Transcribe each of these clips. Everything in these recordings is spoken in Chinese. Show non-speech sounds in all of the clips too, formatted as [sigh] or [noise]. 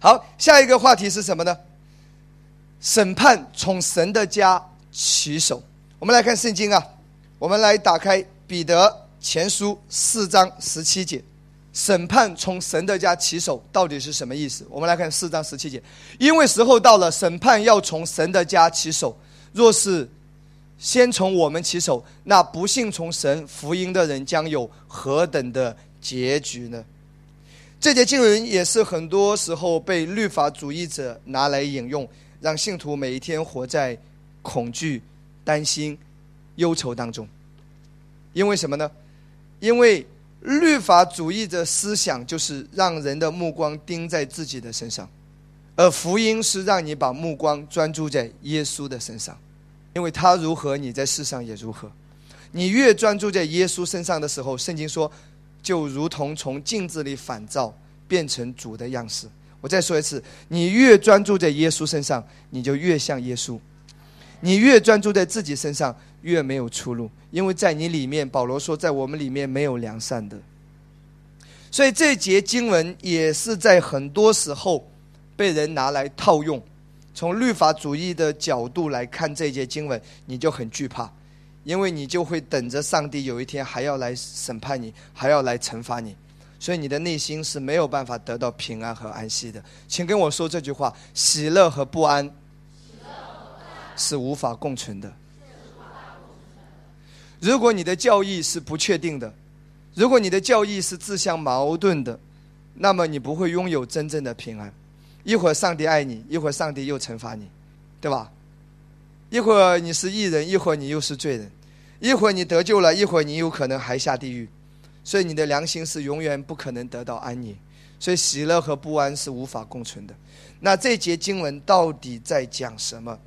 好，下一个话题是什么呢？审判从神的家起手。我们来看圣经啊，我们来打开彼得前书四章十七节。审判从神的家起手，到底是什么意思？我们来看四章十七节，因为时候到了，审判要从神的家起手。若是先从我们起手，那不信从神福音的人将有何等的结局呢？这节经文也是很多时候被律法主义者拿来引用，让信徒每一天活在恐惧、担心、忧愁当中。因为什么呢？因为。律法主义的思想就是让人的目光盯在自己的身上，而福音是让你把目光专注在耶稣的身上，因为他如何，你在世上也如何。你越专注在耶稣身上的时候，圣经说，就如同从镜子里反照，变成主的样式。我再说一次，你越专注在耶稣身上，你就越像耶稣；你越专注在自己身上。越没有出路，因为在你里面，保罗说，在我们里面没有良善的。所以这节经文也是在很多时候被人拿来套用。从律法主义的角度来看这节经文，你就很惧怕，因为你就会等着上帝有一天还要来审判你，还要来惩罚你，所以你的内心是没有办法得到平安和安息的。请跟我说这句话：喜乐和不安是无法共存的。如果你的教义是不确定的，如果你的教义是自相矛盾的，那么你不会拥有真正的平安。一会儿上帝爱你，一会儿上帝又惩罚你，对吧？一会儿你是义人，一会儿你又是罪人；一会儿你得救了，一会儿你有可能还下地狱。所以你的良心是永远不可能得到安宁。所以喜乐和不安是无法共存的。那这节经文到底在讲什么？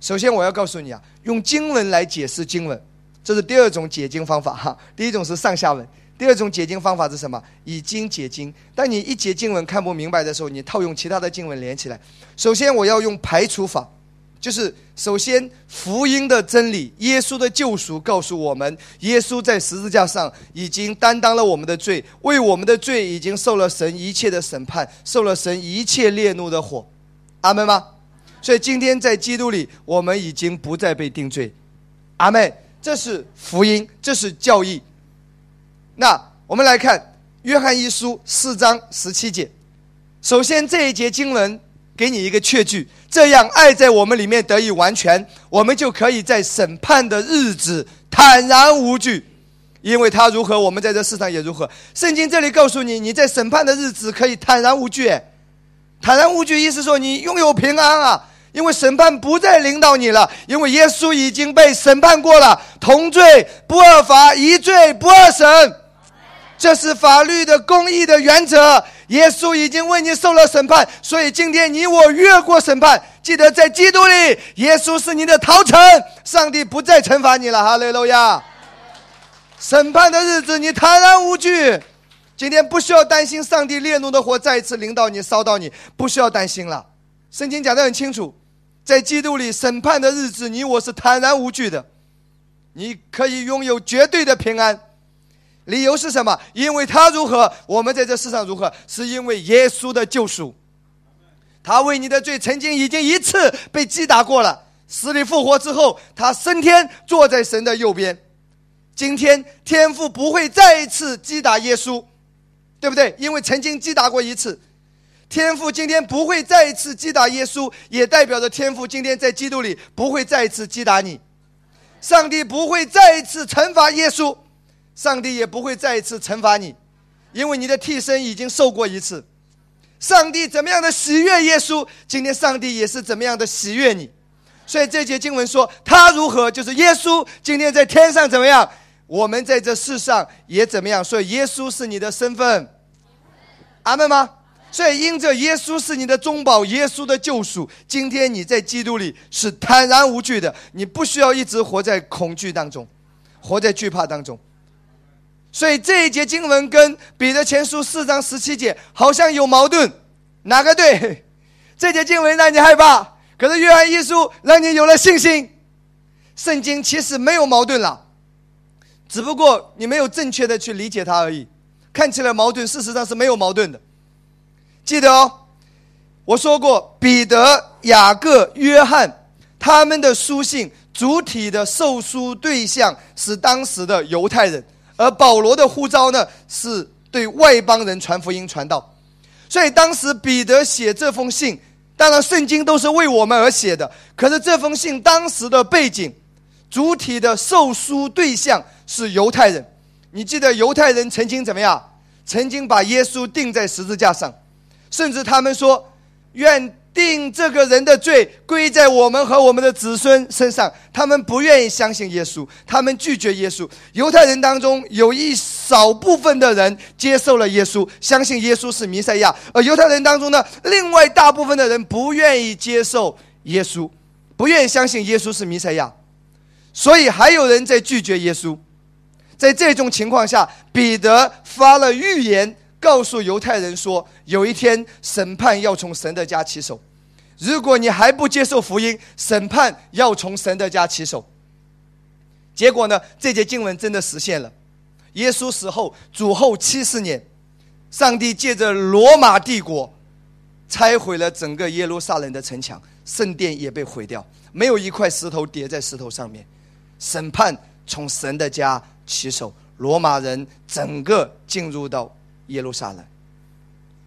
首先我要告诉你啊，用经文来解释经文。这是第二种解经方法哈，第一种是上下文，第二种解经方法是什么？以经解经。当你一节经文看不明白的时候，你套用其他的经文连起来。首先我要用排除法，就是首先福音的真理，耶稣的救赎告诉我们，耶稣在十字架上已经担当了我们的罪，为我们的罪已经受了神一切的审判，受了神一切烈怒的火。阿门吗？所以今天在基督里，我们已经不再被定罪。阿门。这是福音，这是教义。那我们来看《约翰一书》四章十七节。首先，这一节经文给你一个确据，这样爱在我们里面得以完全，我们就可以在审判的日子坦然无惧，因为他如何，我们在这世上也如何。圣经这里告诉你，你在审判的日子可以坦然无惧。坦然无惧，意思说你拥有平安啊。因为审判不再领导你了，因为耶稣已经被审判过了，同罪不二罚，一罪不二审，这是法律的公义的原则。耶稣已经为你受了审判，所以今天你我越过审判。记得在基督里，耶稣是你的逃城，上帝不再惩罚你了。哈利路亚！审判的日子，你坦然无惧。今天不需要担心上帝烈怒的火再一次临到你、烧到你，不需要担心了。圣经讲得很清楚，在基督里审判的日子，你我是坦然无惧的，你可以拥有绝对的平安。理由是什么？因为他如何，我们在这世上如何，是因为耶稣的救赎。他为你的罪曾经已经一次被击打过了，死里复活之后，他升天坐在神的右边。今天天父不会再一次击打耶稣，对不对？因为曾经击打过一次。天父今天不会再一次击打耶稣，也代表着天父今天在基督里不会再一次击打你。上帝不会再一次惩罚耶稣，上帝也不会再一次惩罚你，因为你的替身已经受过一次。上帝怎么样的喜悦耶稣，今天上帝也是怎么样的喜悦你。所以这节经文说他如何，就是耶稣今天在天上怎么样，我们在这世上也怎么样。所以耶稣是你的身份，阿门吗？所以，因着耶稣是你的中保，耶稣的救赎，今天你在基督里是坦然无惧的，你不需要一直活在恐惧当中，活在惧怕当中。所以这一节经文跟彼得前书四章十七节好像有矛盾，哪个对？[laughs] 这节经文让你害怕，可是约翰一书让你有了信心。圣经其实没有矛盾了，只不过你没有正确的去理解它而已。看起来矛盾，事实上是没有矛盾的。记得哦，我说过，彼得、雅各、约翰他们的书信主体的受书对象是当时的犹太人，而保罗的呼召呢，是对外邦人传福音、传道。所以当时彼得写这封信，当然圣经都是为我们而写的。可是这封信当时的背景，主体的受书对象是犹太人。你记得犹太人曾经怎么样？曾经把耶稣钉在十字架上，甚至他们说。愿定这个人的罪归在我们和我们的子孙身上。他们不愿意相信耶稣，他们拒绝耶稣。犹太人当中有一少部分的人接受了耶稣，相信耶稣是弥赛亚；而犹太人当中呢，另外大部分的人不愿意接受耶稣，不愿意相信耶稣是弥赛亚。所以还有人在拒绝耶稣。在这种情况下，彼得发了预言。告诉犹太人说，有一天审判要从神的家起手，如果你还不接受福音，审判要从神的家起手。结果呢，这节经文真的实现了。耶稣死后主后七十年，上帝借着罗马帝国拆毁了整个耶路撒冷的城墙，圣殿也被毁掉，没有一块石头叠在石头上面。审判从神的家起手，罗马人整个进入到。耶路撒冷，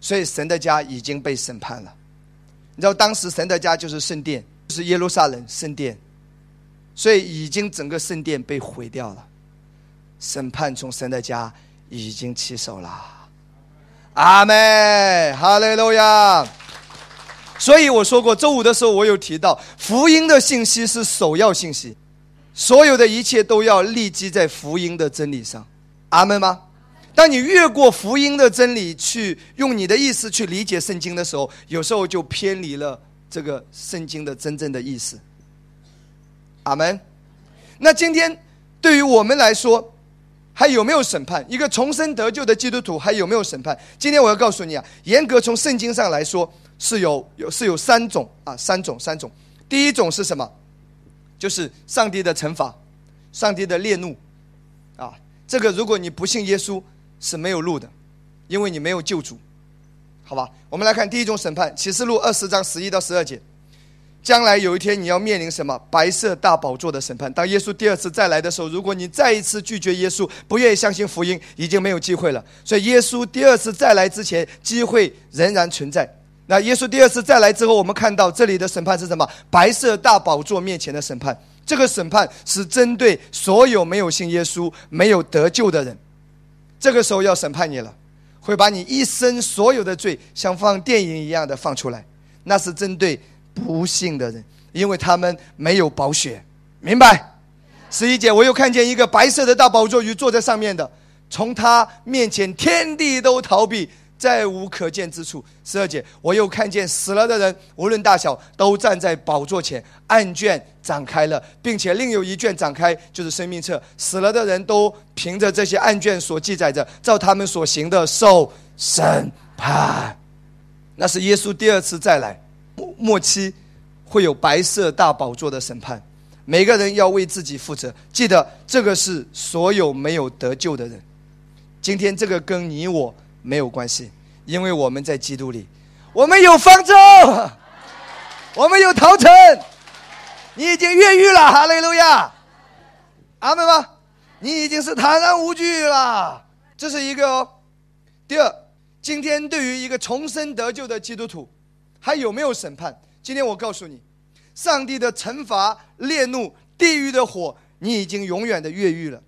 所以神的家已经被审判了。你知道，当时神的家就是圣殿，就是耶路撒冷圣殿，所以已经整个圣殿被毁掉了。审判从神的家已经起手了。阿门，哈利路亚。所以我说过，周五的时候我有提到，福音的信息是首要信息，所有的一切都要立基在福音的真理上。阿门吗？当你越过福音的真理去用你的意思去理解圣经的时候，有时候就偏离了这个圣经的真正的意思。阿门。那今天对于我们来说，还有没有审判？一个重生得救的基督徒还有没有审判？今天我要告诉你啊，严格从圣经上来说，是有有是有三种啊，三种三种。第一种是什么？就是上帝的惩罚，上帝的烈怒啊。这个如果你不信耶稣。是没有路的，因为你没有救主，好吧？我们来看第一种审判，启示录二十章十一到十二节。将来有一天你要面临什么？白色大宝座的审判。当耶稣第二次再来的时候，如果你再一次拒绝耶稣，不愿意相信福音，已经没有机会了。所以耶稣第二次再来之前，机会仍然存在。那耶稣第二次再来之后，我们看到这里的审判是什么？白色大宝座面前的审判。这个审判是针对所有没有信耶稣、没有得救的人。这个时候要审判你了，会把你一生所有的罪像放电影一样的放出来，那是针对不幸的人，因为他们没有保险，明白？十一姐，我又看见一个白色的大宝座鱼坐在上面的，从他面前天地都逃避。再无可见之处。十二节，我又看见死了的人，无论大小，都站在宝座前，案卷展开了，并且另有一卷展开，就是生命册。死了的人都凭着这些案卷所记载着，照他们所行的受审判。那是耶稣第二次再来，末末期会有白色大宝座的审判，每个人要为自己负责。记得这个是所有没有得救的人。今天这个跟你我。没有关系，因为我们在基督里，我们有方舟，[laughs] 我们有逃城，你已经越狱了，哈利路亚，阿门吗？你已经是坦然无惧了，这是一个。第二，今天对于一个重生得救的基督徒，还有没有审判？今天我告诉你，上帝的惩罚、烈怒、地狱的火，你已经永远的越狱了。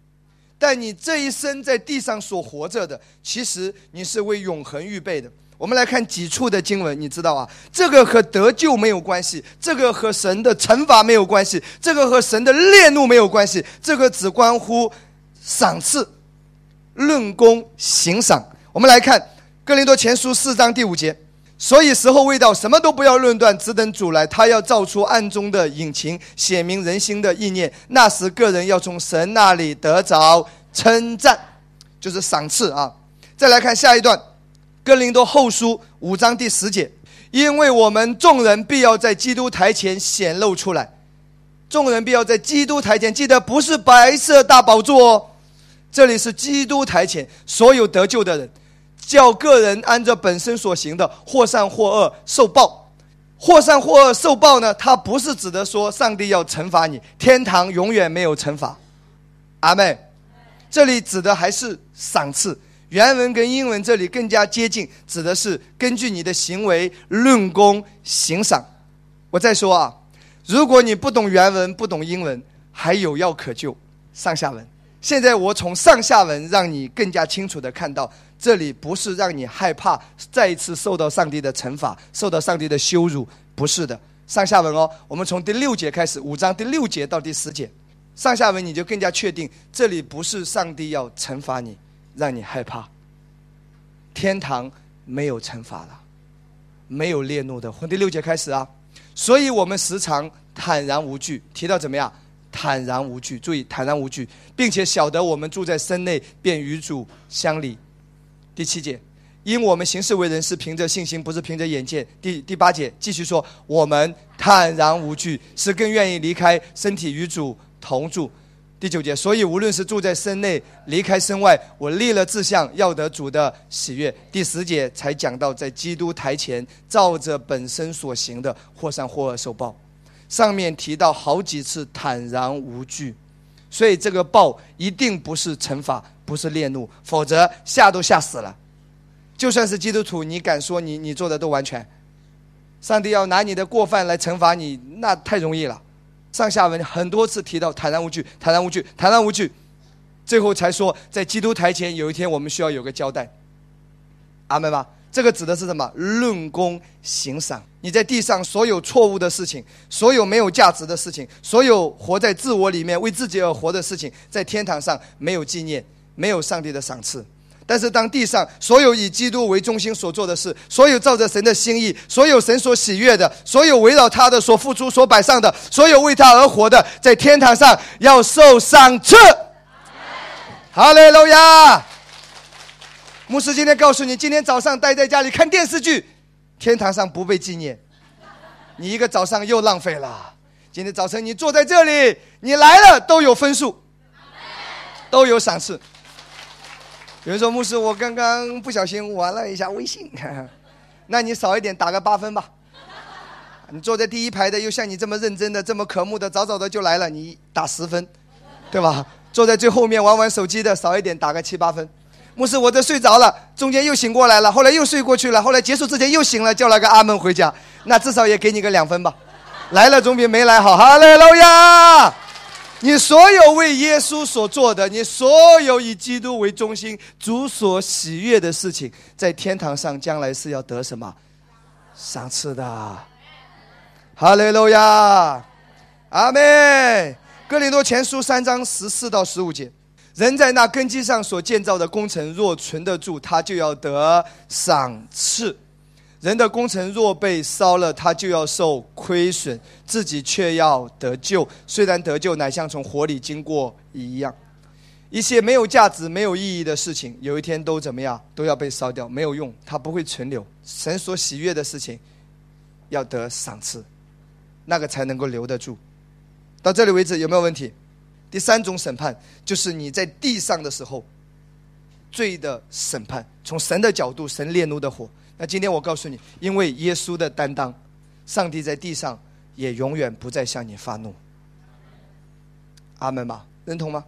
但你这一生在地上所活着的，其实你是为永恒预备的。我们来看几处的经文，你知道啊？这个和得救没有关系，这个和神的惩罚没有关系，这个和神的烈怒没有关系，这个只关乎赏赐、论功行赏。我们来看哥林多前书四章第五节。所以时候未到，什么都不要论断，只等主来。他要造出暗中的隐情，显明人心的意念。那时个人要从神那里得着称赞，就是赏赐啊。再来看下一段，《哥林多后书》五章第十节，因为我们众人必要在基督台前显露出来。众人必要在基督台前，记得不是白色大宝座哦，这里是基督台前，所有得救的人。叫个人按照本身所行的，或善或恶受报，或善或恶受报呢？它不是指的说上帝要惩罚你，天堂永远没有惩罚。阿妹，这里指的还是赏赐。原文跟英文这里更加接近，指的是根据你的行为论功行赏。我再说啊，如果你不懂原文，不懂英文，还有药可救。上下文，现在我从上下文让你更加清楚的看到，这里不是让你害怕再一次受到上帝的惩罚，受到上帝的羞辱，不是的。上下文哦，我们从第六节开始，五章第六节到第十节，上下文你就更加确定，这里不是上帝要惩罚你，让你害怕。天堂没有惩罚了，没有烈怒的。从第六节开始啊，所以我们时常坦然无惧。提到怎么样？坦然无惧，注意坦然无惧，并且晓得我们住在身内，便与主相离。第七节，因我们行事为人是凭着信心，不是凭着眼见。第第八节继续说，我们坦然无惧，是更愿意离开身体与主同住。第九节，所以无论是住在身内，离开身外，我立了志向，要得主的喜悦。第十节才讲到，在基督台前，照着本身所行的，或善或恶受报。上面提到好几次坦然无惧，所以这个报一定不是惩罚，不是烈怒，否则吓都吓死了。就算是基督徒，你敢说你你做的都完全？上帝要拿你的过犯来惩罚你，那太容易了。上下文很多次提到坦然无惧，坦然无惧，坦然无惧，最后才说在基督台前有一天我们需要有个交代。阿门吧。这个指的是什么？论功行赏。你在地上所有错误的事情，所有没有价值的事情，所有活在自我里面为自己而活的事情，在天堂上没有纪念，没有上帝的赏赐。但是当地上所有以基督为中心所做的事，所有照着神的心意，所有神所喜悦的，所有围绕他的所付出所摆上的，所有为他而活的，在天堂上要受赏赐。哈利路亚。牧师今天告诉你，今天早上待在家里看电视剧，天堂上不被纪念，你一个早上又浪费了。今天早晨你坐在这里，你来了都有分数，都有赏赐。有人说牧师，我刚刚不小心玩了一下微信，[laughs] 那你少一点打个八分吧。你坐在第一排的又像你这么认真的、这么渴慕的，早早的就来了，你打十分，对吧？坐在最后面玩玩手机的少一点打个七八分。牧师，我这睡着了，中间又醒过来了，后来又睡过去了，后来结束之前又醒了，叫了个阿门回家，那至少也给你个两分吧。来了总比没来好。哈利路亚！你所有为耶稣所做的，你所有以基督为中心、主所喜悦的事情，在天堂上将来是要得什么赏赐的。哈利路亚！阿门。哥林多前书三章十四到十五节。人在那根基上所建造的工程若存得住，他就要得赏赐；人的工程若被烧了，他就要受亏损，自己却要得救。虽然得救，乃像从火里经过一样。一些没有价值、没有意义的事情，有一天都怎么样？都要被烧掉，没有用，它不会存留。神所喜悦的事情，要得赏赐，那个才能够留得住。到这里为止，有没有问题？第三种审判就是你在地上的时候，罪的审判，从神的角度，神烈怒的火。那今天我告诉你，因为耶稣的担当，上帝在地上也永远不再向你发怒。阿门吧，认同吗？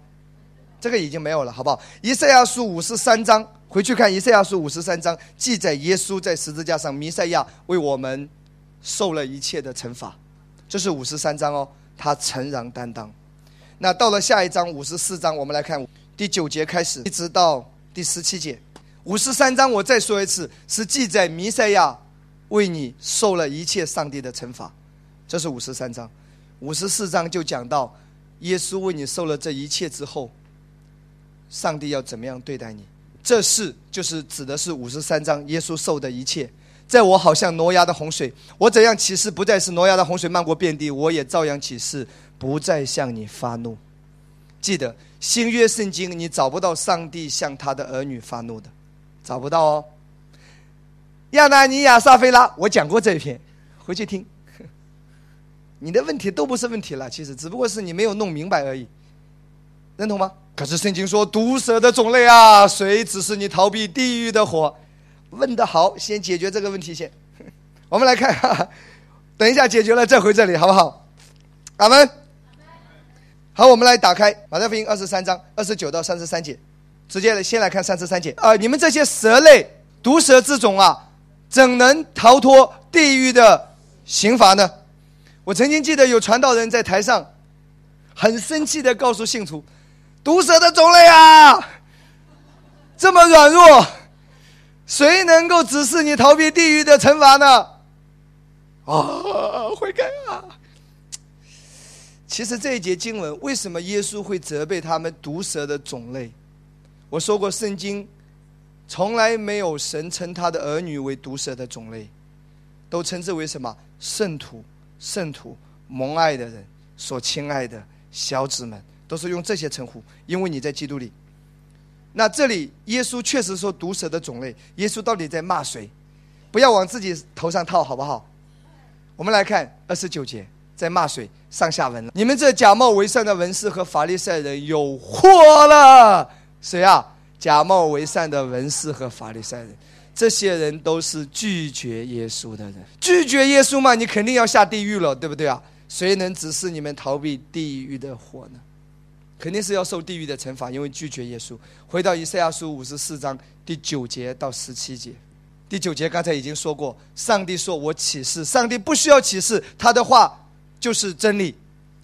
这个已经没有了，好不好？以赛亚书五十三章，回去看以赛亚书五十三章，记载耶稣在十字架上，弥赛亚为我们受了一切的惩罚。这是五十三章哦，他诚然担当。那到了下一章五十四章，我们来看第九节开始，一直到第十七节。五十三章我再说一次，是记载弥赛亚为你受了一切上帝的惩罚，这是五十三章。五十四章就讲到耶稣为你受了这一切之后，上帝要怎么样对待你？这是就是指的是五十三章耶稣受的一切。在我好像挪亚的洪水，我怎样起誓不再是挪亚的洪水漫过遍地，我也照样起誓。不再向你发怒，记得新约圣经，你找不到上帝向他的儿女发怒的，找不到哦。亚拿尼亚、撒菲拉，我讲过这一篇，回去听。[laughs] 你的问题都不是问题了，其实只不过是你没有弄明白而已，认同吗？可是圣经说毒蛇的种类啊，谁指示你逃避地狱的火？问得好，先解决这个问题先。[laughs] 我们来看。[laughs] 等一下解决了再回这里，好不好？阿门。好，我们来打开马太福音二十三章二十九到三十三节，直接先来看三十三节啊！你们这些蛇类、毒蛇之种啊，怎能逃脱地狱的刑罚呢？我曾经记得有传道人在台上很生气的告诉信徒：“毒蛇的种类啊，这么软弱，谁能够指示你逃避地狱的惩罚呢？”啊，悔改啊！其实这一节经文，为什么耶稣会责备他们毒蛇的种类？我说过，圣经从来没有神称他的儿女为毒蛇的种类，都称之为什么？圣徒、圣徒、蒙爱的人、所亲爱的小子们，都是用这些称呼。因为你在基督里。那这里耶稣确实说毒蛇的种类，耶稣到底在骂谁？不要往自己头上套，好不好？我们来看二十九节。在骂谁？上下文了。你们这假冒为善的文士和法利赛人有祸了。谁啊？假冒为善的文士和法利赛人，这些人都是拒绝耶稣的人。拒绝耶稣嘛，你肯定要下地狱了，对不对啊？谁能指示你们逃避地狱的火呢？肯定是要受地狱的惩罚，因为拒绝耶稣。回到以赛亚书五十四章第九节到十七节。第九节刚才已经说过，上帝说我启示，上帝不需要启示，他的话。就是真理，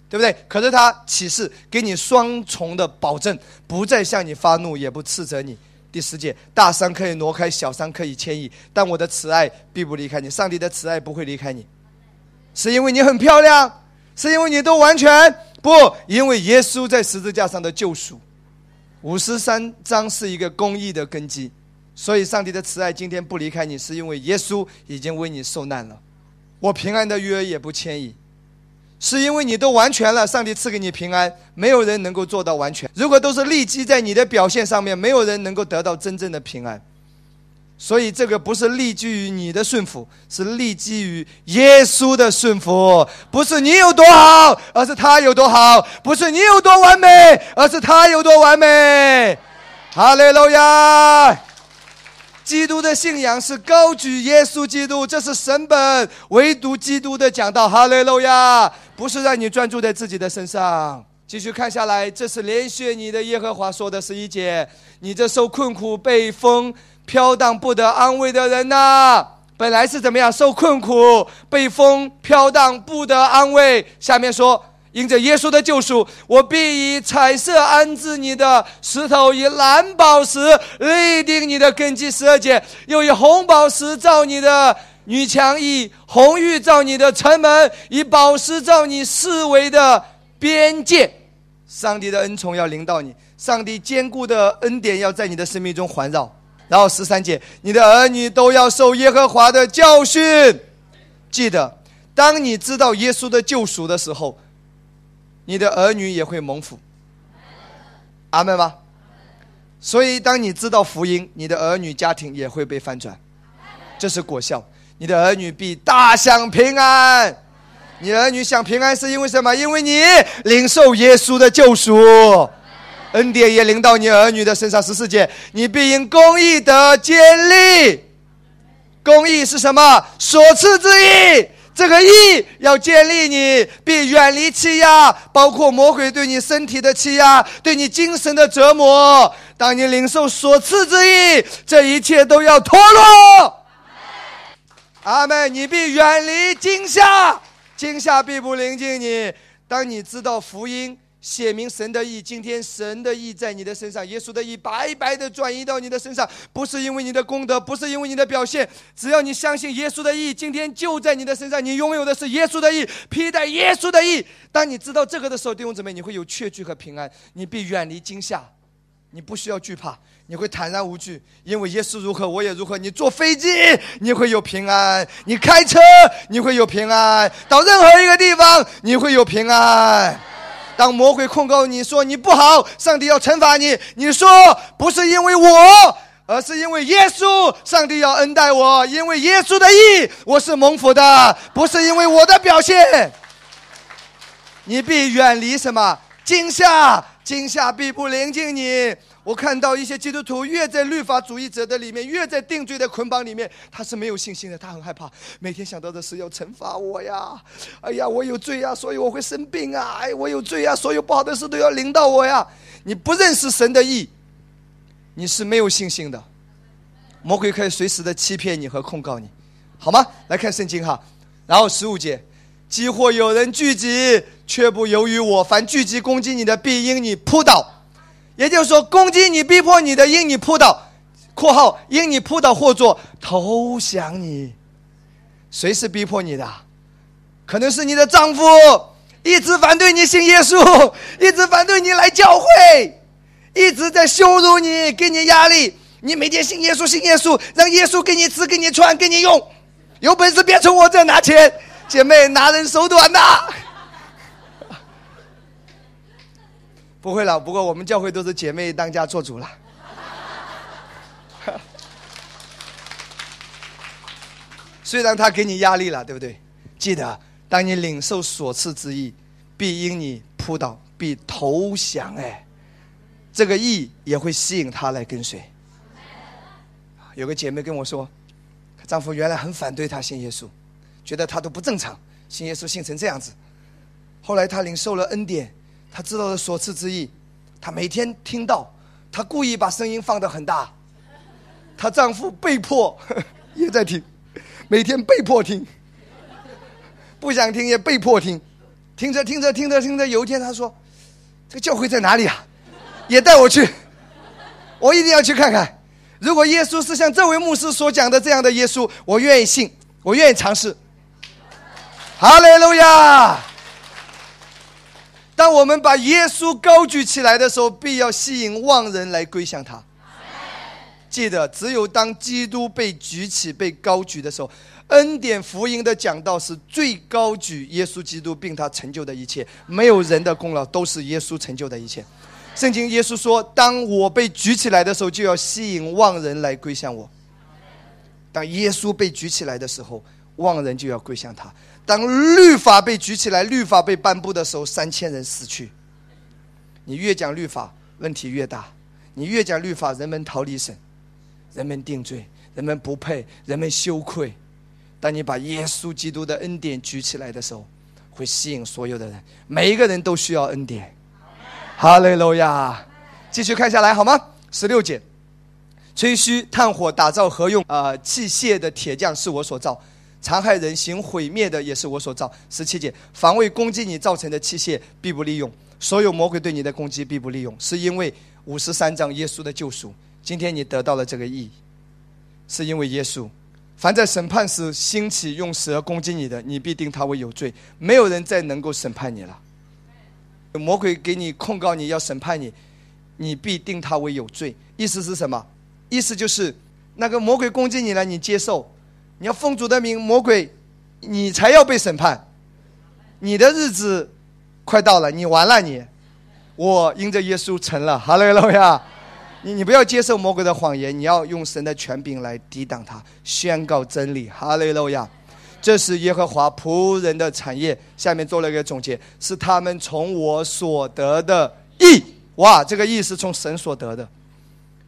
对不对？可是他启示给你双重的保证，不再向你发怒，也不斥责你。第十节，大山可以挪开，小山可以迁移，但我的慈爱必不离开你。上帝的慈爱不会离开你，是因为你很漂亮，是因为你都完全不，因为耶稣在十字架上的救赎。五十三章是一个公义的根基，所以上帝的慈爱今天不离开你，是因为耶稣已经为你受难了。我平安的约也不迁移。是因为你都完全了，上帝赐给你平安，没有人能够做到完全。如果都是立基在你的表现上面，没有人能够得到真正的平安。所以这个不是立基于你的顺服，是立基于耶稣的顺服。不是你有多好，而是他有多好；不是你有多完美，而是他有多完美。哈利路亚。基督的信仰是高举耶稣基督，这是神本，唯独基督的讲道。哈利路亚，不是让你专注在自己的身上。继续看下来，这是连续你的耶和华说的十一节：你这受困苦、被风飘荡不得安慰的人呐，本来是怎么样？受困苦、被风飘荡不得安慰。下面说。因着耶稣的救赎，我必以彩色安置你的石头，以蓝宝石立定你的根基。十二节，又以红宝石造你的女墙，以红玉造你的城门，以宝石造你四围的边界。上帝的恩宠要临到你，上帝坚固的恩典要在你的生命中环绕。然后十三节，你的儿女都要受耶和华的教训。记得，当你知道耶稣的救赎的时候。你的儿女也会蒙福，阿门吗？所以，当你知道福音，你的儿女家庭也会被翻转，这是果效。你的儿女必大享平安。你儿女享平安是因为什么？因为你领受耶稣的救赎，恩典也临到你儿女的身上。十四节，你必因公义得坚立。公义是什么？所赐之义。这个义要建立你，并远离欺压，包括魔鬼对你身体的欺压，对你精神的折磨。当你领受所赐之义，这一切都要脱落。阿门！你必远离惊吓，惊吓必不临近你。当你知道福音。写明神的意，今天神的意在你的身上，耶稣的意白白的转移到你的身上，不是因为你的功德，不是因为你的表现，只要你相信耶稣的意，今天就在你的身上，你拥有的是耶稣的意，披戴耶稣的意。当你知道这个的时候，弟兄姊妹，你会有确据和平安，你必远离惊吓，你不需要惧怕，你会坦然无惧，因为耶稣如何，我也如何。你坐飞机，你会有平安；你开车，你会有平安；到任何一个地方，你会有平安。当魔鬼控告你说你不好，上帝要惩罚你，你说不是因为我，而是因为耶稣，上帝要恩待我，因为耶稣的义，我是蒙福的，不是因为我的表现。你必远离什么惊吓？惊吓必不临近你。我看到一些基督徒越在律法主义者的里面，越在定罪的捆绑里面，他是没有信心的，他很害怕，每天想到的是要惩罚我呀，哎呀，我有罪呀，所以我会生病啊，哎，我有罪呀，所有不好的事都要临到我呀。你不认识神的意，你是没有信心的。魔鬼可以随时的欺骗你和控告你，好吗？来看圣经哈，然后十五节，几或有人聚集，却不由于我，凡聚集攻击你的，必因你扑倒。也就是说，攻击你、逼迫你的，因你扑倒；（括号因你扑倒或作投降你。）谁是逼迫你的？可能是你的丈夫，一直反对你信耶稣，一直反对你来教会，一直在羞辱你，给你压力。你每天信耶稣，信耶稣，让耶稣给你吃、给你穿、给你用。有本事别从我这拿钱，姐妹，拿人手短呐。不会了，不过我们教会都是姐妹当家做主了。[laughs] 虽然他给你压力了，对不对？记得，当你领受所赐之意，必因你扑倒，必投降。哎，这个意也会吸引他来跟随。有个姐妹跟我说，丈夫原来很反对她信耶稣，觉得她都不正常，信耶稣信成这样子。后来她领受了恩典。她知道了所赐之意，她每天听到，她故意把声音放得很大，她丈夫被迫 [laughs] 也在听，每天被迫听，不想听也被迫听，听着听着听着听着，有一天她说：“这个教会在哪里啊？也带我去，我一定要去看看。如果耶稣是像这位牧师所讲的这样的耶稣，我愿意信，我愿意尝试。”哈利路亚。当我们把耶稣高举起来的时候，必要吸引万人来归向他。记得，只有当基督被举起、被高举的时候，恩典福音的讲道是最高举耶稣基督，并他成就的一切，没有人的功劳，都是耶稣成就的一切。圣经耶稣说：“当我被举起来的时候，就要吸引万人来归向我。”当耶稣被举起来的时候，万人就要归向他。当律法被举起来，律法被颁布的时候，三千人死去。你越讲律法，问题越大；你越讲律法，人们逃离神，人们定罪，人们不配，人们羞愧。当你把耶稣基督的恩典举起来的时候，会吸引所有的人。每一个人都需要恩典。哈利路亚！继续看下来好吗？十六节：吹嘘、炭火、打造何用啊器械的铁匠是我所造。残害人、行毁灭的也是我所造。十七节，防卫攻击你造成的器械必不利用，所有魔鬼对你的攻击必不利用，是因为五十三章耶稣的救赎。今天你得到了这个意义，是因为耶稣。凡在审判时兴起用蛇攻击你的，你必定他为有罪。没有人再能够审判你了。魔鬼给你控告你要审判你，你必定他为有罪。意思是什么？意思就是那个魔鬼攻击你了，你接受。你要奉主的名，魔鬼，你才要被审判，你的日子快到了，你完了你，我因着耶稣成了，哈利路亚！你你不要接受魔鬼的谎言，你要用神的权柄来抵挡他，宣告真理，哈利路亚！这是耶和华仆人的产业。下面做了一个总结，是他们从我所得的义，哇，这个义是从神所得的，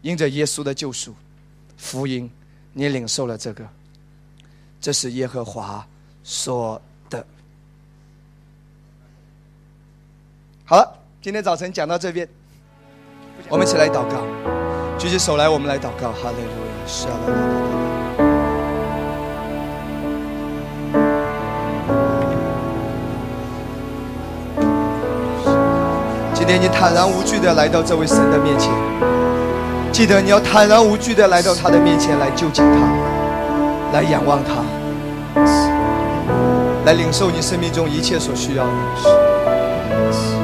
因着耶稣的救赎，福音，你领受了这个。这是耶和华说的。好了，今天早晨讲到这边，我们一起来祷告，举起手来，我们来祷告。哈利路亚，是啊，今天你坦然无惧的来到这位神的面前，记得你要坦然无惧的来到他的面前来就近他，来仰望他。来领受你生命中一切所需要的。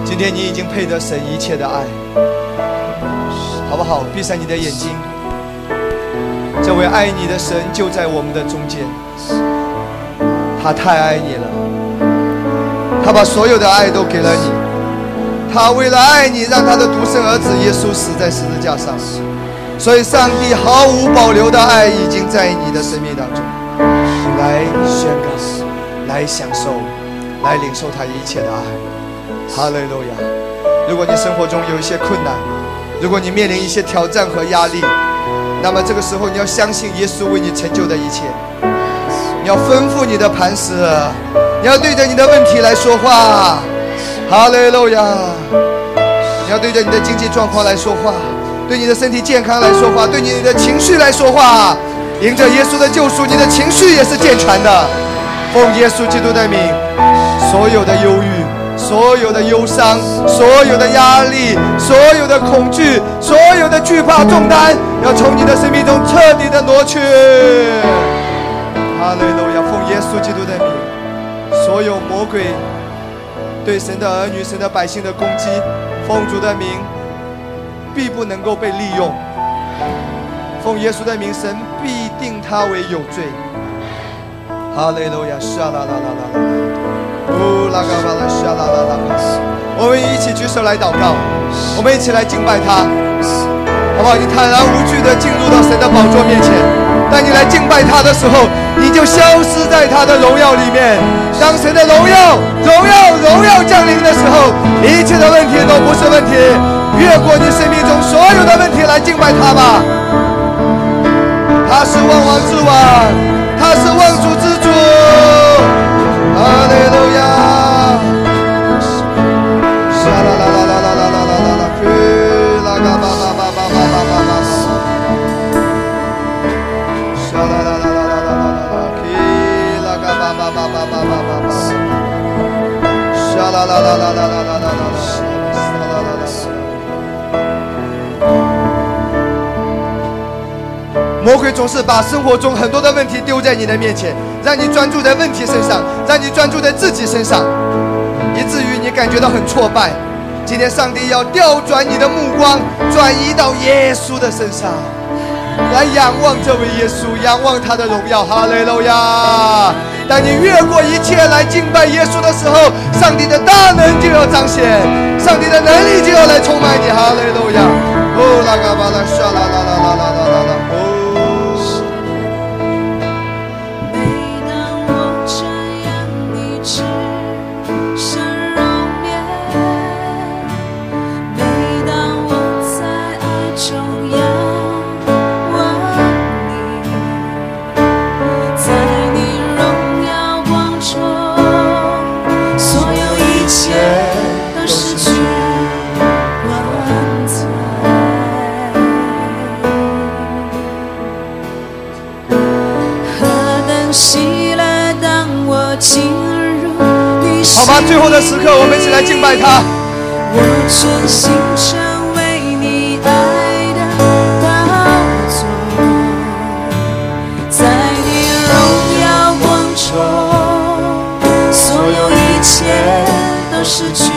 今天你已经配得神一切的爱，好不好？闭上你的眼睛。这位爱你的神就在我们的中间，他太爱你了，他把所有的爱都给了你。他为了爱你，让他的独生儿子耶稣死在十字架上。所以，上帝毫无保留的爱已经在你的生命当中。来宣告，来享受，来领受他一切的爱。哈利路亚！如果你生活中有一些困难，如果你面临一些挑战和压力，那么这个时候你要相信耶稣为你成就的一切。你要吩咐你的磐石，你要对着你的问题来说话。哈利路亚！你要对着你的经济状况来说话，对你的身体健康来说话，对你的情绪来说话。迎着耶稣的救赎，你的情绪也是健全的。奉耶稣基督的名，所有的忧郁。所有的忧伤，所有的压力，所有的恐惧，所有的惧怕重担，要从你的生命中彻底的挪去。哈利路亚！奉耶稣基督的名，所有魔鬼对神的儿女、神的百姓的攻击，奉主的名，必不能够被利用。奉耶稣的名，神必定他为有罪。哈利路亚！沙啦啦啦啦啦。哦，拉嘎巴拉沙拉拉拉，我们一起举手来祷告，我们一起来敬拜他，好不好？你坦然无惧的进入到神的宝座面前，当你来敬拜他的时候，你就消失在他的荣耀里面。当神的荣耀、荣耀、荣耀降临的时候，一切的问题都不是问题，越过你生命中所有的问题来敬拜他吧。他是万王之王，他是万主之主。哈利路亚！沙啦啦啦啦啦啦啦啦，啦魔鬼总是把生活中很多的问题丢在你的面前。让你专注在问题身上，让你专注在自己身上，以至于你感觉到很挫败。今天上帝要调转你的目光，转移到耶稣的身上，来仰望这位耶稣，仰望他的荣耀。哈利路亚！当你越过一切来敬拜耶稣的时候，上帝的大能就要彰显，上帝的能力就要来充满你。哈利路亚！哦，拉嘎巴拉，沙啦啦啦啦啦啦啦。好吧，最后的时刻，我们一起来敬拜他。我真心成为你爱的，在你荣耀光中，所有一切都失去。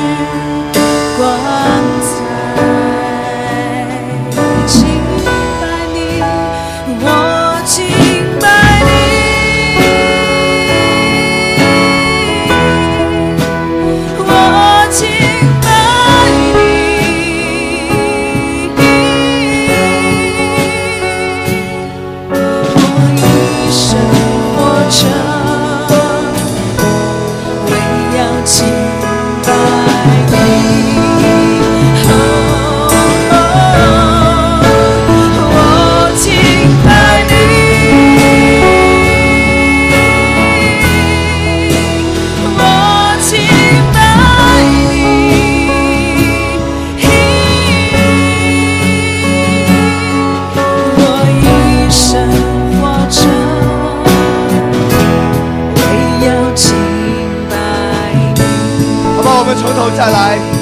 再来。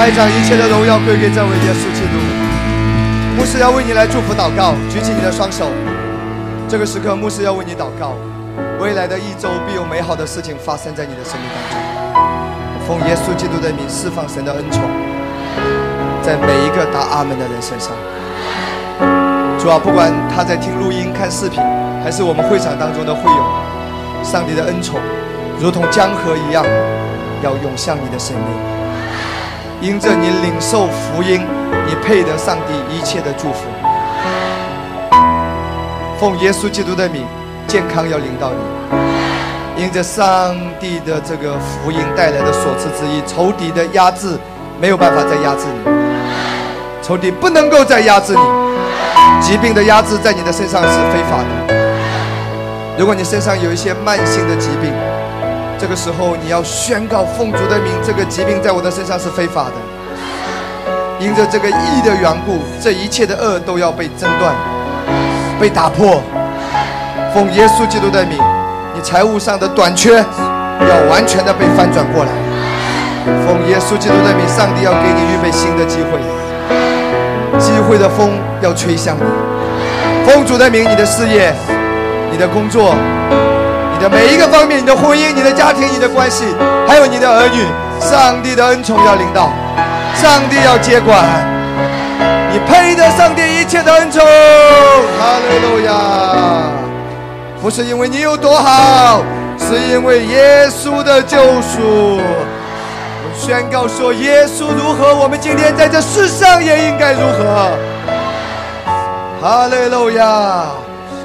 拍掌一切的荣耀归给这位耶稣基督。牧师要为你来祝福祷告，举起你的双手。这个时刻，牧师要为你祷告，未来的一周必有美好的事情发生在你的生命当中。奉耶稣基督的名，释放神的恩宠，在每一个答阿门的人身上。主啊，不管他在听录音、看视频，还是我们会场当中的会友，上帝的恩宠如同江河一样，要涌向你的生命。因着你领受福音，你配得上帝一切的祝福。奉耶稣基督的名，健康要领到你。因着上帝的这个福音带来的所赐之意，仇敌的压制没有办法再压制你，仇敌不能够再压制你，疾病的压制在你的身上是非法的。如果你身上有一些慢性的疾病，这个时候你要宣告奉主的名，这个疾病在我的身上是非法的。因着这个义的缘故，这一切的恶都要被挣断、被打破。奉耶稣基督的名，你财务上的短缺要完全的被翻转过来。奉耶稣基督的名，上帝要给你预备新的机会，机会的风要吹向你。奉主的名，你的事业、你的工作、的每一个方面、你的婚姻、你的家庭、你的关系，还有你的儿女，上帝的恩宠要领到，上帝要接管。你配得上帝一切的恩宠，哈利路亚！不是因为你有多好，是因为耶稣的救赎。我宣告说，耶稣如何，我们今天在这世上也应该如何。哈利路亚，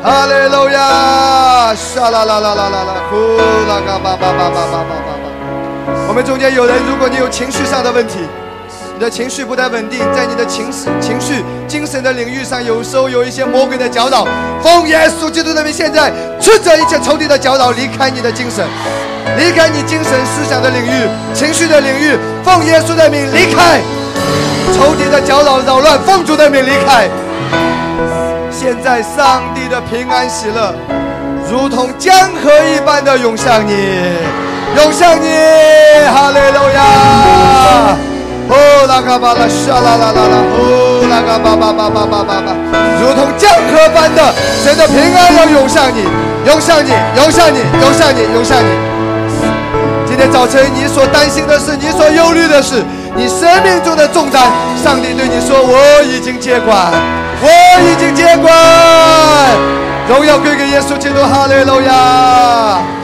哈利路亚，沙啦啦啦啦啦啦，呼啦嘎巴巴巴巴巴巴巴巴。我们中间有人，如果你有情绪上的问题，你的情绪不太稳定，在你的情情绪、精神的领域上，有时候有一些魔鬼的搅扰。奉耶稣基督的名，现在斥责一切仇敌的搅扰，离开你的精神，离开你精神思想的领域、情绪的领域。奉耶稣的名离开，仇敌的搅扰扰乱，奉主的名离开。现在，上帝的平安喜乐，如同江河一般的涌向你，涌向你。哈利路亚。哦，拉嘎巴拉，沙啦啦啦啦，哦，拉嘎巴巴巴巴巴巴巴，如同江河般的，神的平安要涌向你，涌向你，涌向你，涌向你，涌向你。今天早晨你所担心的事，你所忧虑的事，你生命中的重担，上帝对你说：“我已经接管，我已经接管。”荣耀归给耶稣基督，哈利路亚。